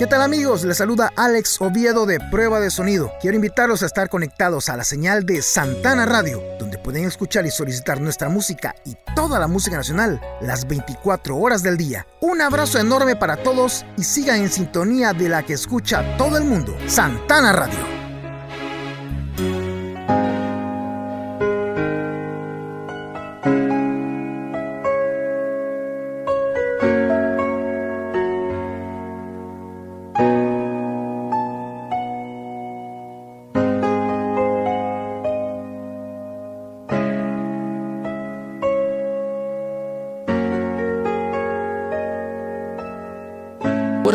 ¿Qué tal amigos? Les saluda Alex Oviedo de Prueba de Sonido. Quiero invitarlos a estar conectados a la señal de Santana Radio, donde pueden escuchar y solicitar nuestra música y toda la música nacional las 24 horas del día. Un abrazo enorme para todos y sigan en sintonía de la que escucha todo el mundo, Santana Radio.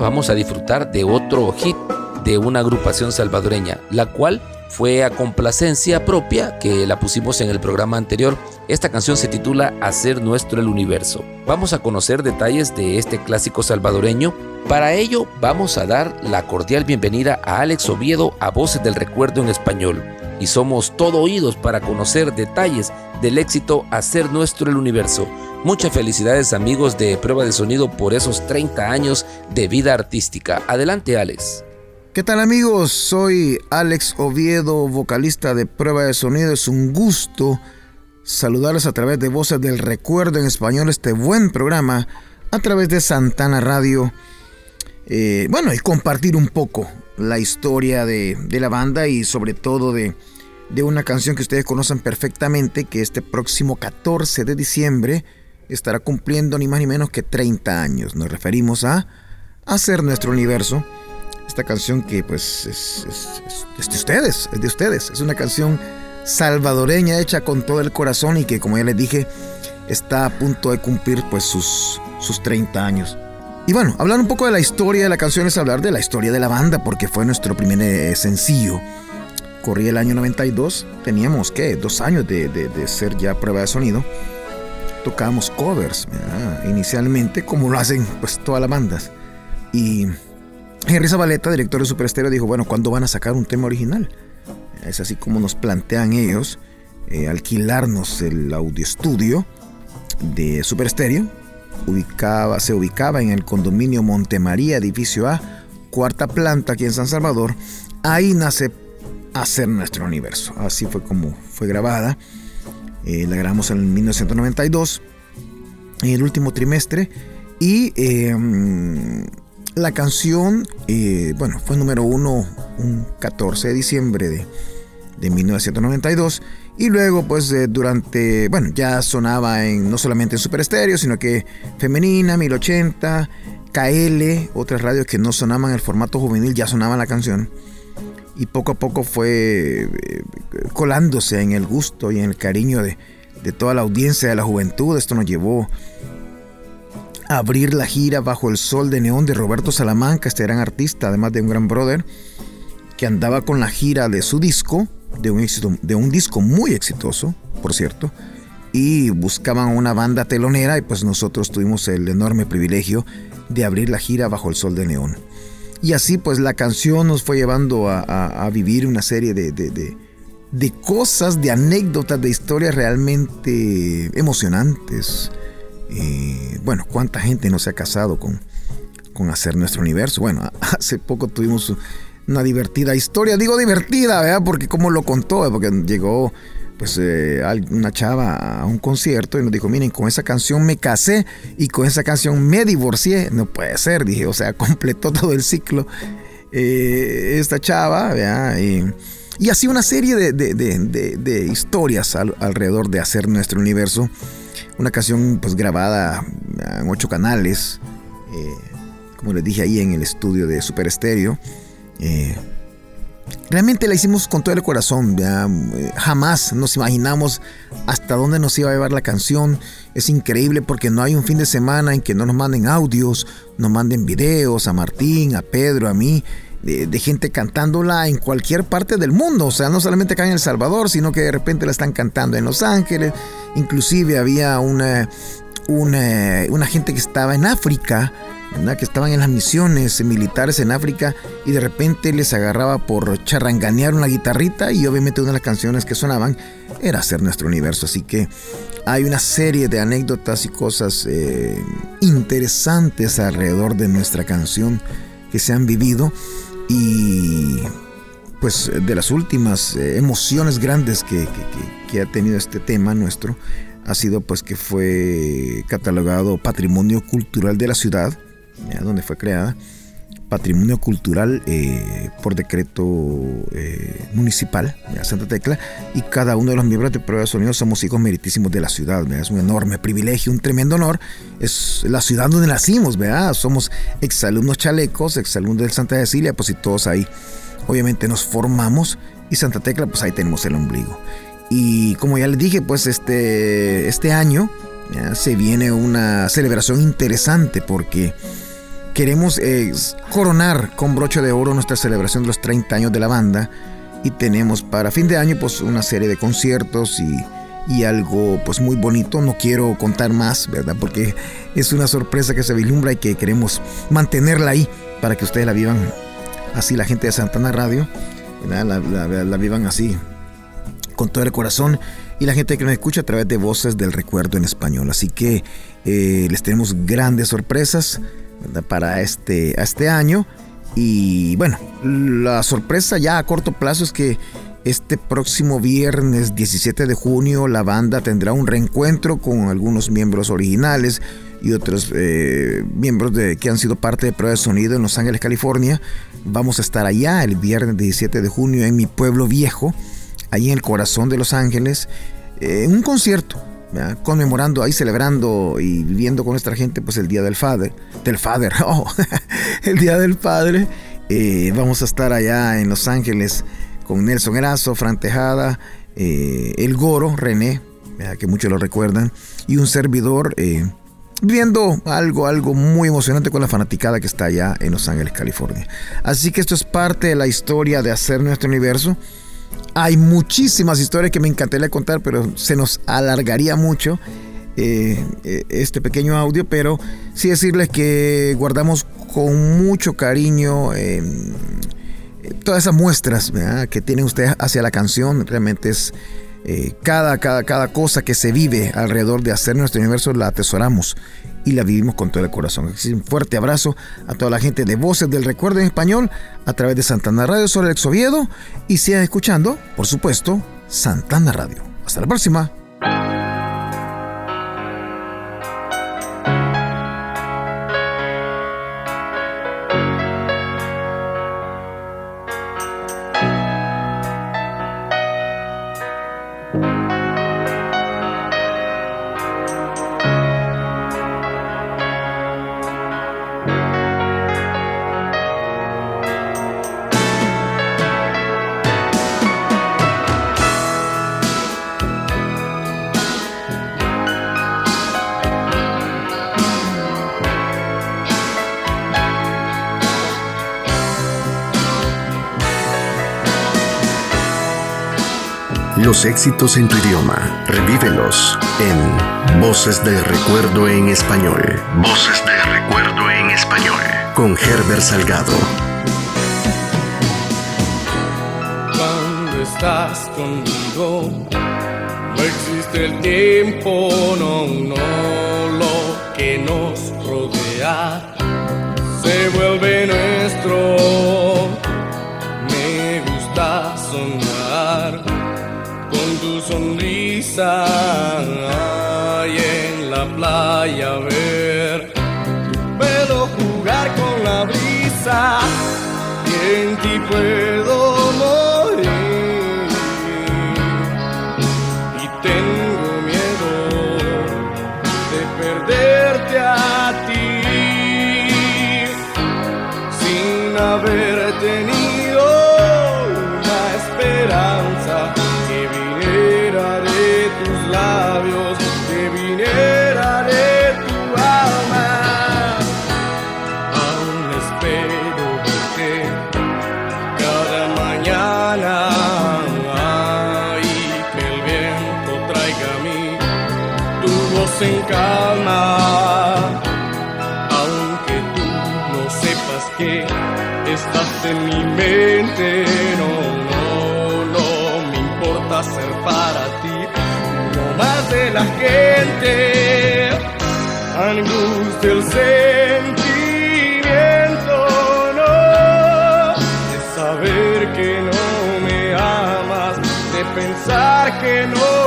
Vamos a disfrutar de otro hit de una agrupación salvadoreña, la cual fue a complacencia propia que la pusimos en el programa anterior. Esta canción se titula Hacer nuestro el universo. Vamos a conocer detalles de este clásico salvadoreño. Para ello vamos a dar la cordial bienvenida a Alex Oviedo a Voces del Recuerdo en español. Y somos todo oídos para conocer detalles del éxito Hacer nuestro el universo. Muchas felicidades amigos de Prueba de Sonido por esos 30 años de vida artística. Adelante Alex. ¿Qué tal amigos? Soy Alex Oviedo, vocalista de Prueba de Sonido. Es un gusto saludarles a través de Voces del Recuerdo en español, este buen programa, a través de Santana Radio. Eh, bueno, y compartir un poco la historia de, la banda y sobre todo de, de una canción que ustedes conocen perfectamente, que este próximo 14 de diciembre estará cumpliendo ni más ni menos que 30 años. Nos referimos a Hacer Nuestro Universo. Esta canción que pues es, de ustedes, es de ustedes. Es una canción salvadoreña hecha con todo el corazón y que como ya les dije está a punto de cumplir pues sus, sus 30 años. Y bueno, hablar un poco de la historia de la canción es hablar de la historia de la banda porque fue nuestro primer eh, sencillo. Corría el año 92, teníamos que dos años de, de ser ya prueba de sonido tocábamos covers, inicialmente, como lo hacen pues todas las bandas. Y Henry Zabaleta, director de Super Estéreo, dijo, bueno, ¿cuándo van a sacar un tema original? Es así como nos plantean ellos eh, alquilarnos el audio estudio de Super Estéreo. Ubicaba, se ubicaba en el condominio Montemaría, edificio A, cuarta planta aquí en San Salvador. Ahí nace Hacer Nuestro Universo. Así fue como fue grabada. Eh, la grabamos en 1992, en el último trimestre. Y em, la canción, eh, bueno, fue número uno un 14 de diciembre de, de 1992. Y luego, pues durante, bueno, ya sonaba en, no solamente en Super Estéreo, sino que Femenina, 1080, KL, otras radios que no sonaban el formato juvenil, ya sonaban la canción y poco a poco fue eh, colándose en el gusto y en el cariño de, toda la audiencia de la juventud. Esto nos llevó a abrir la gira Bajo el Sol de Neón de Roberto Salamanca, este gran artista, además de un gran brother, que andaba con la gira de su disco, de un, de un disco muy exitoso, por cierto, y buscaban una banda telonera y pues nosotros tuvimos el enorme privilegio de abrir la gira Bajo el Sol de Neón. Y así pues la canción nos fue llevando a, vivir una serie de, de, cosas, de anécdotas, de historias realmente emocionantes. Eh, bueno, cuánta gente no se ha casado con, con hacer nuestro universo. Bueno, hace poco tuvimos una divertida historia, digo divertida, ¿verdad? Porque como lo contó, porque llegó pues eh, una chava a un concierto y nos dijo, miren, con esa canción me casé y con esa canción me divorcié. No puede ser, dije, o sea, completó todo el ciclo eh, esta chava, Y, así una serie de, historias alrededor de hacer nuestro universo. Una canción pues grabada en ocho canales, eh, como les dije ahí en el estudio de Super Estéreo. Realmente la hicimos con todo el corazón. Jamás nos imaginamos hasta dónde nos iba a llevar la canción. Es increíble porque no hay un fin de semana en que no nos manden audios, nos manden videos a Martín, a Pedro, a mí, de, gente cantándola en cualquier parte del mundo. O sea, no solamente acá en El Salvador, sino que de repente la están cantando en Los Ángeles. Inclusive había una, una gente que estaba en África que estaban en las misiones militares en África y de repente les agarraba por charranganear una guitarrita y obviamente una de las canciones que sonaban era hacer nuestro universo. Así que hay una serie de anécdotas y cosas eh, interesantes alrededor de nuestra canción que se han vivido y pues de las últimas eh, emociones grandes que, que, ha tenido este tema nuestro ha sido pues que fue catalogado patrimonio cultural de la ciudad, donde fue creada, patrimonio cultural eh, por decreto eh, municipal de Santa Tecla y cada uno de los miembros de Prueba de Sonido somos hijos meritísimos de la ciudad, es un enorme privilegio, un tremendo honor, es la ciudad donde nacimos, ¿verdad? somos exalumnos chalecos, exalumnos del Santa Cecilia, pues y todos ahí obviamente nos formamos y Santa Tecla pues ahí tenemos el ombligo. Y como ya les dije, pues este, este año se viene una celebración interesante porque queremos eh, coronar con broche de oro nuestra celebración de los 30 años de la banda y tenemos para fin de año pues una serie de conciertos y, algo pues muy bonito. No quiero contar más, ¿verdad? Porque es una sorpresa que se vislumbra y que queremos mantenerla ahí para que ustedes la vivan así, la gente de Santana Radio, la, vivan así con todo el corazón y la gente que nos escucha a través de voces del recuerdo en español. Así que eh, les tenemos grandes sorpresas para este, este año. Y bueno, la sorpresa ya a corto plazo es que este próximo viernes 17 de junio la banda tendrá un reencuentro con algunos miembros originales y otros eh, miembros de, que han sido parte de Prueba de Sonido en Los Ángeles, California. Vamos a estar allá el viernes 17 de junio en mi pueblo viejo, ahí en el corazón de Los Ángeles, en un concierto conmemorando ahí, celebrando y viviendo con nuestra gente, pues el Día del Padre, del Father, oh, el Día del Padre. Eh, vamos a estar allá en Los Ángeles con Nelson Erazo, Fran Tejada, eh, El Goro, René, que muchos lo recuerdan, y un servidor eh, viendo algo, algo muy emocionante con la fanaticada que está allá en Los Ángeles, California. Así que esto es parte de la historia de hacer nuestro universo. Hay muchísimas historias que me encantaría contar, pero se nos alargaría mucho eh, eh, este pequeño audio, pero sí decirles que guardamos con mucho cariño em, todas esas muestras que tienen ustedes hacia la canción. Realmente es eh, cada, cada, cada cosa que se vive alrededor de hacer nuestro universo la atesoramos y la vivimos con todo el corazón. un fuerte abrazo a toda la gente de Voces del Recuerdo en Español a través de Santana Radio sobre el Exoviedo y sigan escuchando, por supuesto, Santana Radio. Hasta la próxima. Los éxitos en tu idioma, revívelos en Voces del Recuerdo en Español. Voces del Recuerdo en Español. Con Herbert Salgado. Cuando estás conmigo, no existe el tiempo, no, no, lo que nos rodea se vuelve playa ver. Puedo jugar con la brisa y en ti puedo morir. Y tengo miedo de perderte a ti sin haber tenido gente. No, no, no me importa ser para ti, no más de la gente. Angustia el sentimiento, no, de saber que no me amas, de pensar que no.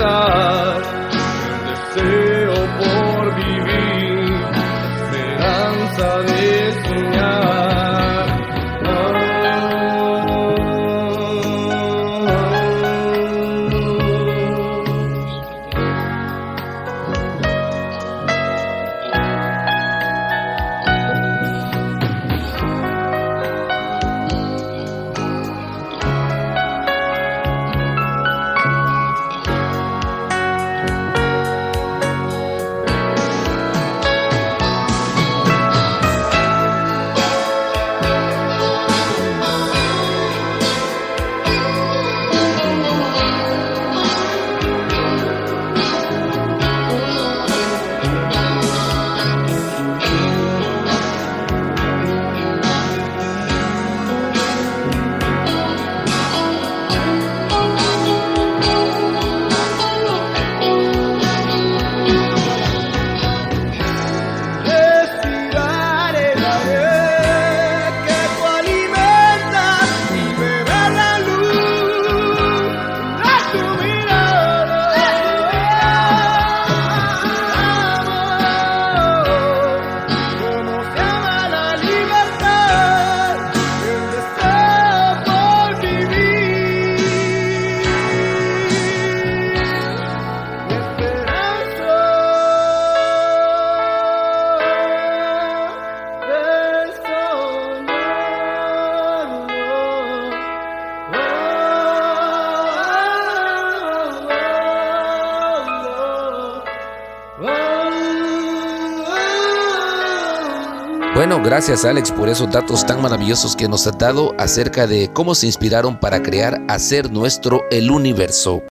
का Gracias Alex por esos datos tan maravillosos que nos has dado acerca de cómo se inspiraron para crear, hacer nuestro el universo.